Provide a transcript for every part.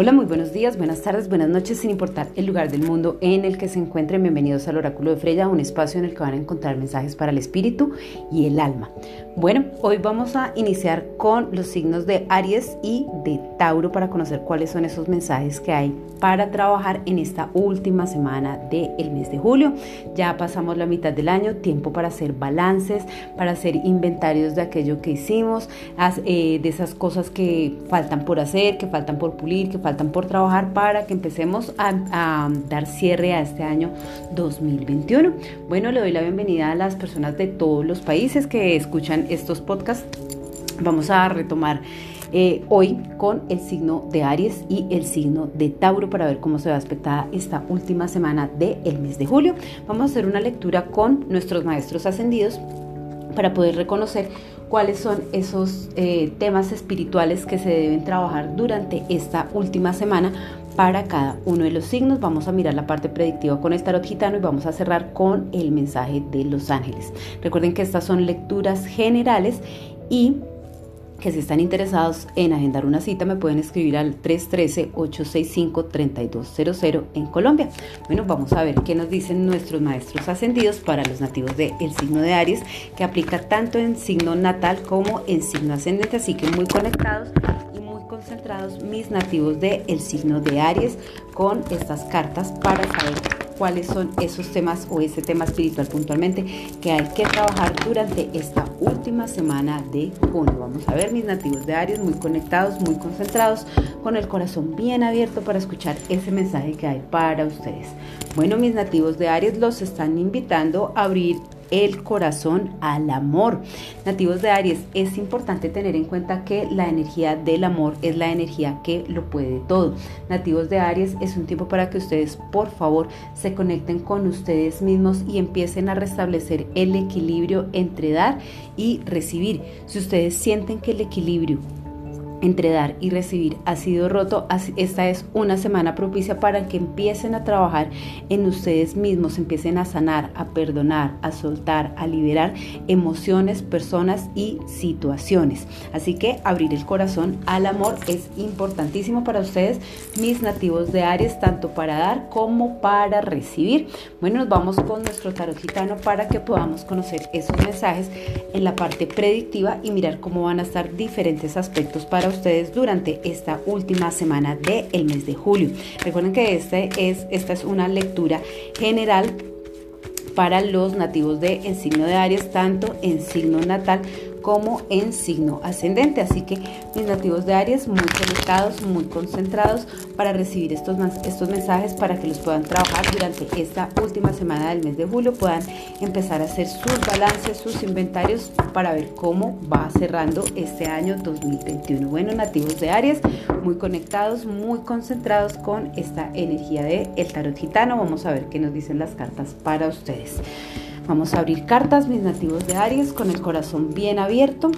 Hola, muy buenos días, buenas tardes, buenas noches, sin importar el lugar del mundo en el que se encuentren. Bienvenidos al Oráculo de Freya, un espacio en el que van a encontrar mensajes para el espíritu y el alma. Bueno, hoy vamos a iniciar con los signos de Aries y de Tauro para conocer cuáles son esos mensajes que hay para trabajar en esta última semana del mes de julio. Ya pasamos la mitad del año, tiempo para hacer balances, para hacer inventarios de aquello que hicimos, eh, de esas cosas que faltan por hacer, que faltan por pulir, que faltan faltan por trabajar para que empecemos a, dar cierre a este año 2021. Bueno, le doy la bienvenida a las personas de todos los países que escuchan estos podcasts. Vamos a retomar eh, hoy con el signo de Aries y el signo de Tauro para ver cómo se va a aspectar esta última semana del mes de julio. Vamos a hacer una lectura con nuestros maestros ascendidos para poder reconocer cuáles son esos eh, temas espirituales que se deben trabajar durante esta última semana para cada uno de los signos. Vamos a mirar la parte predictiva con el tarot gitano y vamos a cerrar con el mensaje de los ángeles. Recuerden que estas son lecturas generales y que si están interesados en agendar una cita me pueden escribir al 313-865-3200 en Colombia. Bueno, vamos a ver qué nos dicen nuestros maestros ascendidos para los nativos del signo de Aries, que aplica tanto en signo natal como en signo ascendente, así que muy conectados y muy concentrados mis nativos del signo de Aries con estas cartas para saber cuáles son esos temas o ese tema espiritual puntualmente que hay que trabajar durante esta última semana de junio. Vamos a ver mis nativos de Aries muy conectados, muy concentrados, con el corazón bien abierto para escuchar ese mensaje que hay para ustedes. Bueno, mis nativos de Aries los están invitando a abrir el corazón al amor. Nativos de Aries, es importante tener en cuenta que la energía del amor es la energía que lo puede todo. Nativos de Aries, es un tiempo para que ustedes, por favor, se conecten con ustedes mismos y empiecen a restablecer el equilibrio entre dar y recibir. Si ustedes sienten que el equilibrio entre dar y recibir ha sido roto, esta es una semana propicia para que empiecen a trabajar en ustedes mismos, empiecen a sanar, a perdonar, a soltar, a liberar emociones, personas y situaciones. Así que abrir el corazón al amor es importantísimo para ustedes, mis nativos de Aries, tanto para dar como para recibir. Bueno, nos vamos con nuestro tarot gitano para que podamos conocer esos mensajes en la parte predictiva y mirar cómo van a estar diferentes aspectos para ustedes durante esta última semana del mes de julio. Recuerden que este es, esta es una lectura general para los nativos de en signo de Aries, tanto en signo natal como en signo ascendente. Así que mis nativos de Aries muy conectados, muy concentrados para recibir estos, estos mensajes para que los puedan trabajar durante esta última semana del mes de julio, puedan empezar a hacer sus balances, sus inventarios para ver cómo va cerrando este año 2021. Bueno, nativos de Aries, muy conectados, muy concentrados con esta energía de el tarot gitano. Vamos a ver qué nos dicen las cartas para ustedes. Vamos a abrir cartas, mis nativos de Aries, con el corazón bien abierto.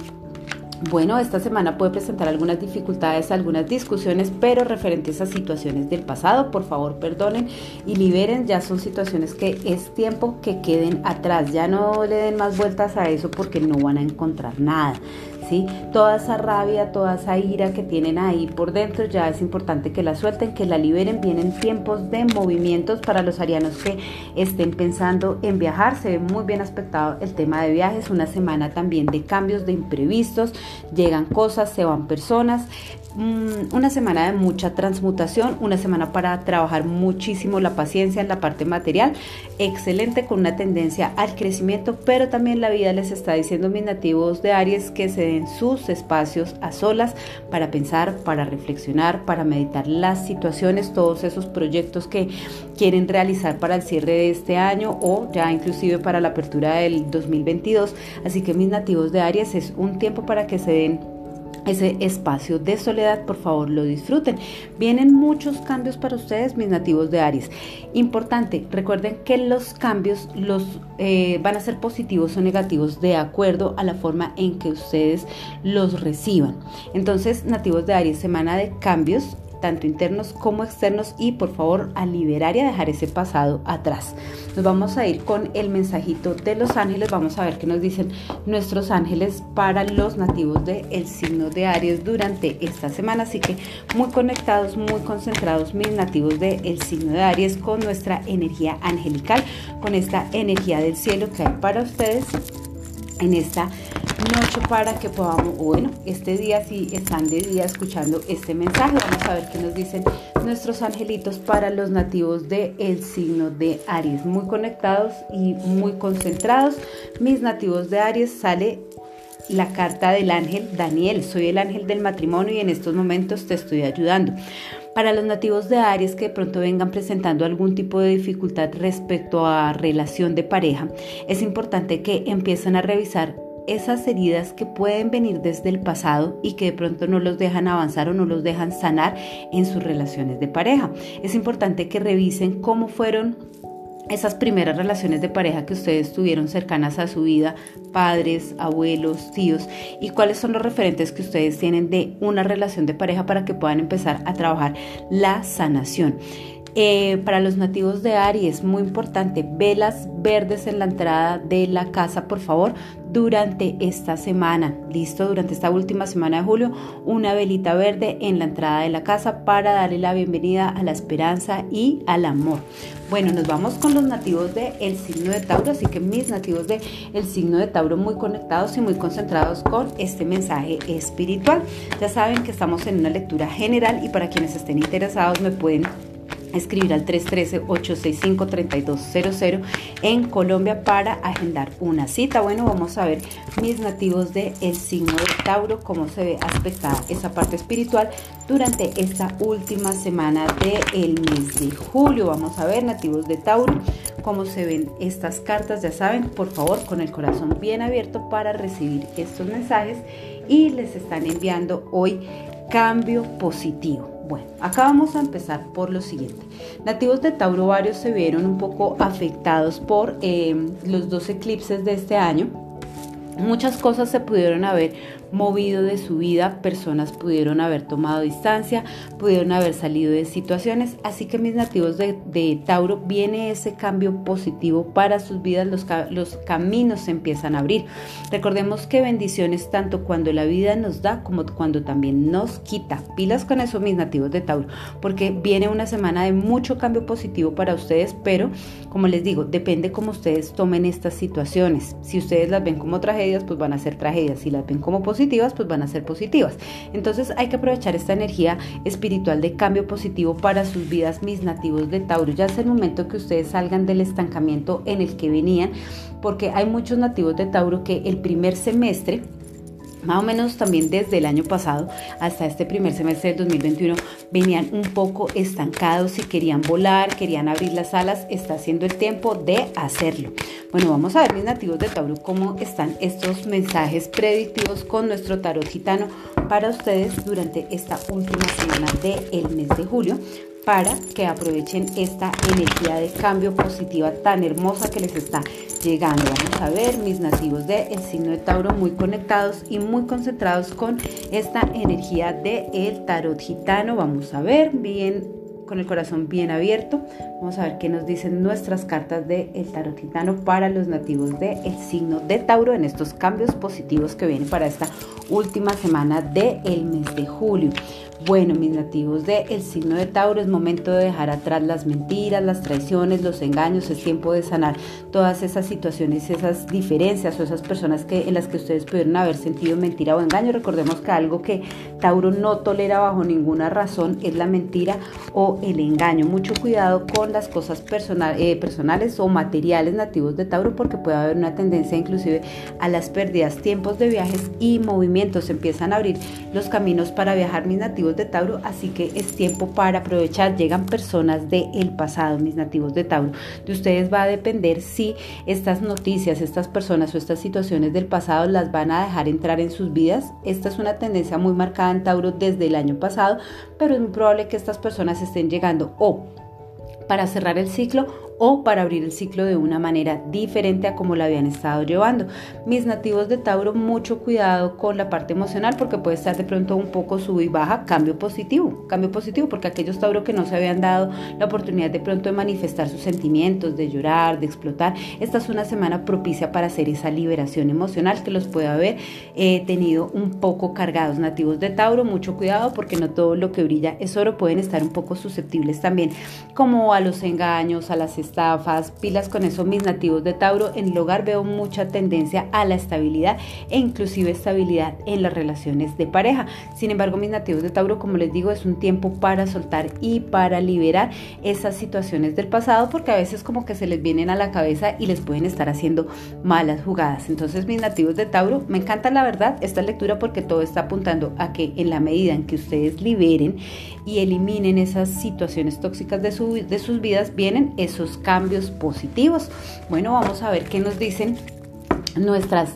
Bueno, esta semana puede presentar algunas dificultades, algunas discusiones, pero referentes a situaciones del pasado, por favor perdonen y liberen, ya son situaciones que es tiempo que queden atrás, ya no le den más vueltas a eso porque no van a encontrar nada. Toda esa rabia, toda esa ira que tienen ahí por dentro, ya es importante que la suelten, que la liberen. Vienen tiempos de movimientos para los arianos que estén pensando en viajar. Se ve muy bien aspectado el tema de viajes, una semana también de cambios, de imprevistos, llegan cosas, se van personas. Mm, una semana de mucha transmutación, una semana para trabajar muchísimo la paciencia en la parte material, excelente con una tendencia al crecimiento, pero también la vida les está diciendo mis nativos de Aries que se den sus espacios a solas para pensar, para reflexionar, para meditar las situaciones, todos esos proyectos que quieren realizar para el cierre de este año o ya inclusive para la apertura del 2022. Así que mis nativos de Aries es un tiempo para que se den ese espacio de soledad, por favor lo disfruten. Vienen muchos cambios para ustedes, mis nativos de Aries. Importante, recuerden que los cambios los eh, van a ser positivos o negativos de acuerdo a la forma en que ustedes los reciban. Entonces, nativos de Aries, semana de cambios tanto internos como externos, y por favor a liberar y a dejar ese pasado atrás. Nos vamos a ir con el mensajito de los ángeles, vamos a ver qué nos dicen nuestros ángeles para los nativos del signo de Aries durante esta semana, así que muy conectados, muy concentrados mis nativos del signo de Aries con nuestra energía angelical, con esta energía del cielo que hay para ustedes en esta noche para que podamos, bueno, este día si están de día escuchando este mensaje, vamos a ver qué nos dicen nuestros angelitos para los nativos del el signo de Aries, muy conectados y muy concentrados. Mis nativos de Aries sale la carta del ángel Daniel, soy el ángel del matrimonio y en estos momentos te estoy ayudando. Para los nativos de Aries que de pronto vengan presentando algún tipo de dificultad respecto a relación de pareja, es importante que empiecen a revisar esas heridas que pueden venir desde el pasado y que de pronto no los dejan avanzar o no los dejan sanar en sus relaciones de pareja. Es importante que revisen cómo fueron esas primeras relaciones de pareja que ustedes tuvieron cercanas a su vida, padres, abuelos, tíos, y cuáles son los referentes que ustedes tienen de una relación de pareja para que puedan empezar a trabajar la sanación. Eh, para los nativos de Aries, muy importante, velas verdes en la entrada de la casa, por favor, durante esta semana. Listo, durante esta última semana de julio, una velita verde en la entrada de la casa para darle la bienvenida a la esperanza y al amor. Bueno, nos vamos con los nativos del el signo de Tauro, así que mis nativos del el signo de Tauro muy conectados y muy concentrados con este mensaje espiritual. Ya saben que estamos en una lectura general y para quienes estén interesados me pueden escribir al 313-865-3200 en Colombia para agendar una cita. Bueno, vamos a ver mis nativos del el signo de Tauro, cómo se ve aspectada esa parte espiritual durante esta última semana del mes de julio. Vamos a ver nativos de Tauro, cómo se ven estas cartas. Ya saben, por favor, con el corazón bien abierto para recibir estos mensajes y les están enviando hoy cambio positivo. Bueno, acá vamos a empezar por lo siguiente. Nativos de Tauro varios se vieron un poco afectados por eh, los dos eclipses de este año. Muchas cosas se pudieron haber movido de su vida, personas pudieron haber tomado distancia, pudieron haber salido de situaciones, así que mis nativos de, Tauro viene ese cambio positivo para sus vidas, los, caminos se empiezan a abrir. Recordemos que bendiciones tanto cuando la vida nos da como cuando también nos quita. Pilas con eso mis nativos de Tauro, porque viene una semana de mucho cambio positivo para ustedes, pero como les digo, depende cómo ustedes tomen estas situaciones. Si ustedes las ven como pues van a ser tragedias. Si las ven como positivas, pues van a ser positivas. Entonces hay que aprovechar esta energía espiritual de cambio positivo para sus vidas, mis nativos de Tauro. Ya es el momento que ustedes salgan del estancamiento en el que venían, porque hay muchos nativos de Tauro que el primer semestre más o menos también desde el año pasado hasta este primer semestre del 2021 venían un poco estancados y querían volar, querían abrir las alas, está siendo el tiempo de hacerlo. Bueno, vamos a ver mis nativos de Tauro cómo están estos mensajes predictivos con nuestro tarot gitano para ustedes durante esta última semana del mes de julio para que aprovechen esta energía de cambio positiva tan hermosa que les está llegando. Vamos a ver mis nativos del signo de Tauro muy conectados y muy concentrados con esta energía del el tarot gitano. Vamos a ver bien con el corazón bien abierto. Vamos a ver qué nos dicen nuestras cartas de el tarot gitano para los nativos del el signo de Tauro en estos cambios positivos que vienen para esta última semana del mes de julio. Bueno, mis nativos del el signo de Tauro, es momento de dejar atrás las mentiras, las traiciones, los engaños, es tiempo de sanar todas esas situaciones, esas diferencias o esas personas que, en las que ustedes pudieron haber sentido mentira o engaño. Recordemos que algo que Tauro no tolera bajo ninguna razón es la mentira o el engaño. Mucho cuidado con las cosas eh, personales o materiales nativos de Tauro porque puede haber una tendencia inclusive a las pérdidas, tiempos de viajes y movimientos. Empiezan a abrir los caminos para viajar mis nativos de Tauro, así que es tiempo para aprovechar. Llegan personas del pasado, mis nativos de Tauro. De ustedes va a depender si estas noticias, estas personas o estas situaciones del pasado las van a dejar entrar en sus vidas. Esta es una tendencia muy marcada en Tauro desde el año pasado, pero es muy probable que estas personas estén llegando o para cerrar el ciclo o para abrir el ciclo de una manera diferente a como lo habían estado llevando. Mis nativos de Tauro, mucho cuidado con la parte emocional porque puede estar de pronto un poco sub y baja, cambio positivo, cambio positivo porque aquellos Tauro que no se habían dado la oportunidad de pronto de manifestar sus sentimientos, de llorar, de explotar, esta es una semana propicia para hacer esa liberación emocional que los puede haber eh, tenido un poco cargados. Nativos de Tauro, mucho cuidado porque no todo lo que brilla es oro, pueden estar un poco susceptibles también como a los engaños, a las estafas, pilas con eso mis nativos de Tauro. En el hogar veo mucha tendencia a la estabilidad e inclusive estabilidad en las relaciones de pareja. Sin embargo, mis nativos de Tauro, como les digo, es un tiempo para soltar y para liberar esas situaciones del pasado porque a veces como que se les vienen a la cabeza y les pueden estar haciendo malas jugadas. Entonces, mis nativos de Tauro, me encanta la verdad esta lectura porque todo está apuntando a que en la medida en que ustedes liberen y eliminen esas situaciones tóxicas de, su, de sus vidas, vienen esos cambios positivos. Bueno, vamos a ver qué nos dicen nuestras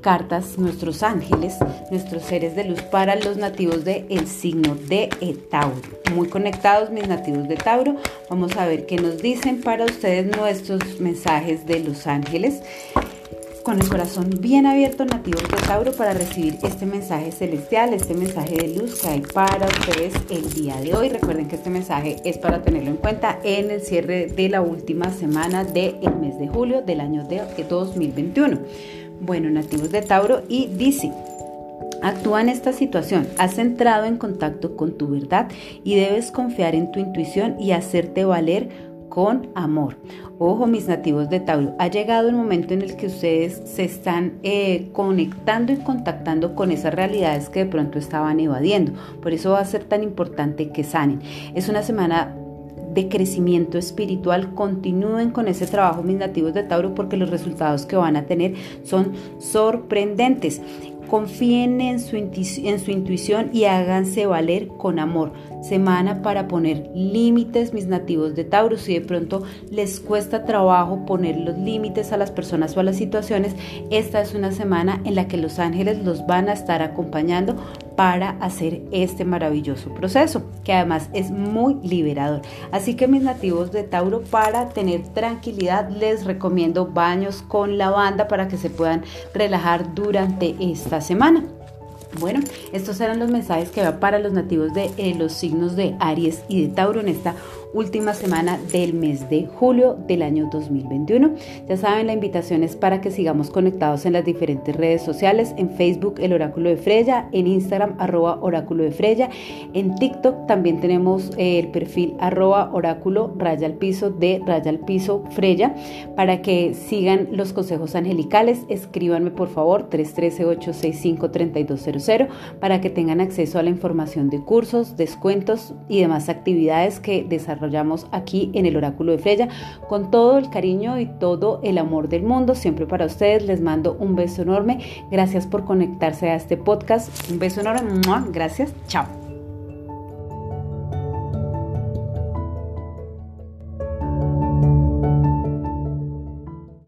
cartas, nuestros ángeles, nuestros seres de luz para los nativos del el signo de Tauro. Muy conectados mis nativos de Tauro. Vamos a ver qué nos dicen para ustedes nuestros mensajes de los ángeles con el corazón bien abierto nativos de Tauro para recibir este mensaje celestial, este mensaje de luz que hay para ustedes el día de hoy. Recuerden que este mensaje es para tenerlo en cuenta en el cierre de la última semana del mes de julio del año de 2021. Bueno, nativos de Tauro y dice, Actúa en esta situación, has entrado en contacto con tu verdad y debes confiar en tu intuición y hacerte valer con amor. Ojo, mis nativos de Tauro, ha llegado el momento en el que ustedes se están eh, conectando y contactando con esas realidades que de pronto estaban evadiendo. Por eso va a ser tan importante que sanen. Es una semana de crecimiento espiritual. Continúen con ese trabajo, mis nativos de Tauro, porque los resultados que van a tener son sorprendentes. Confíen en su, en su intuición y háganse valer con amor. Semana para poner límites, mis nativos de Tauro. Si de pronto les cuesta trabajo poner los límites a las personas o a las situaciones, esta es una semana en la que los ángeles los van a estar acompañando para hacer este maravilloso proceso, que además es muy liberador. Así que mis nativos de Tauro, para tener tranquilidad, les recomiendo baños con lavanda para que se puedan relajar durante esta semana. Bueno, estos eran los mensajes que va para los nativos de eh, los signos de Aries y de Tauro en esta última semana del mes de julio del año 2021. Ya saben, la invitación es para que sigamos conectados en las diferentes redes sociales, en Facebook el Oráculo de Freya, en Instagram arroba Oráculo de Freya, en TikTok también tenemos eh, el perfil arroba Oráculo raya al piso de raya al piso Freya para que sigan los consejos angelicales. Escríbanme por favor 313-865-3200 para que tengan acceso a la información de cursos, descuentos y demás actividades que desarrollan desarrollamos aquí en el Oráculo de Freya con todo el cariño y todo el amor del mundo. Siempre para ustedes les mando un beso enorme. Gracias por conectarse a este podcast. Un beso enorme. Gracias. Chao.